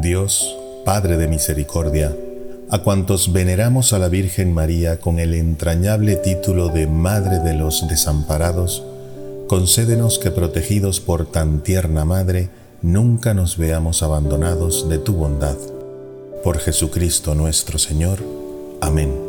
Dios, Padre de Misericordia, a cuantos veneramos a la Virgen María con el entrañable título de Madre de los Desamparados, concédenos que protegidos por tan tierna Madre, nunca nos veamos abandonados de tu bondad. Por Jesucristo nuestro Señor. Amén.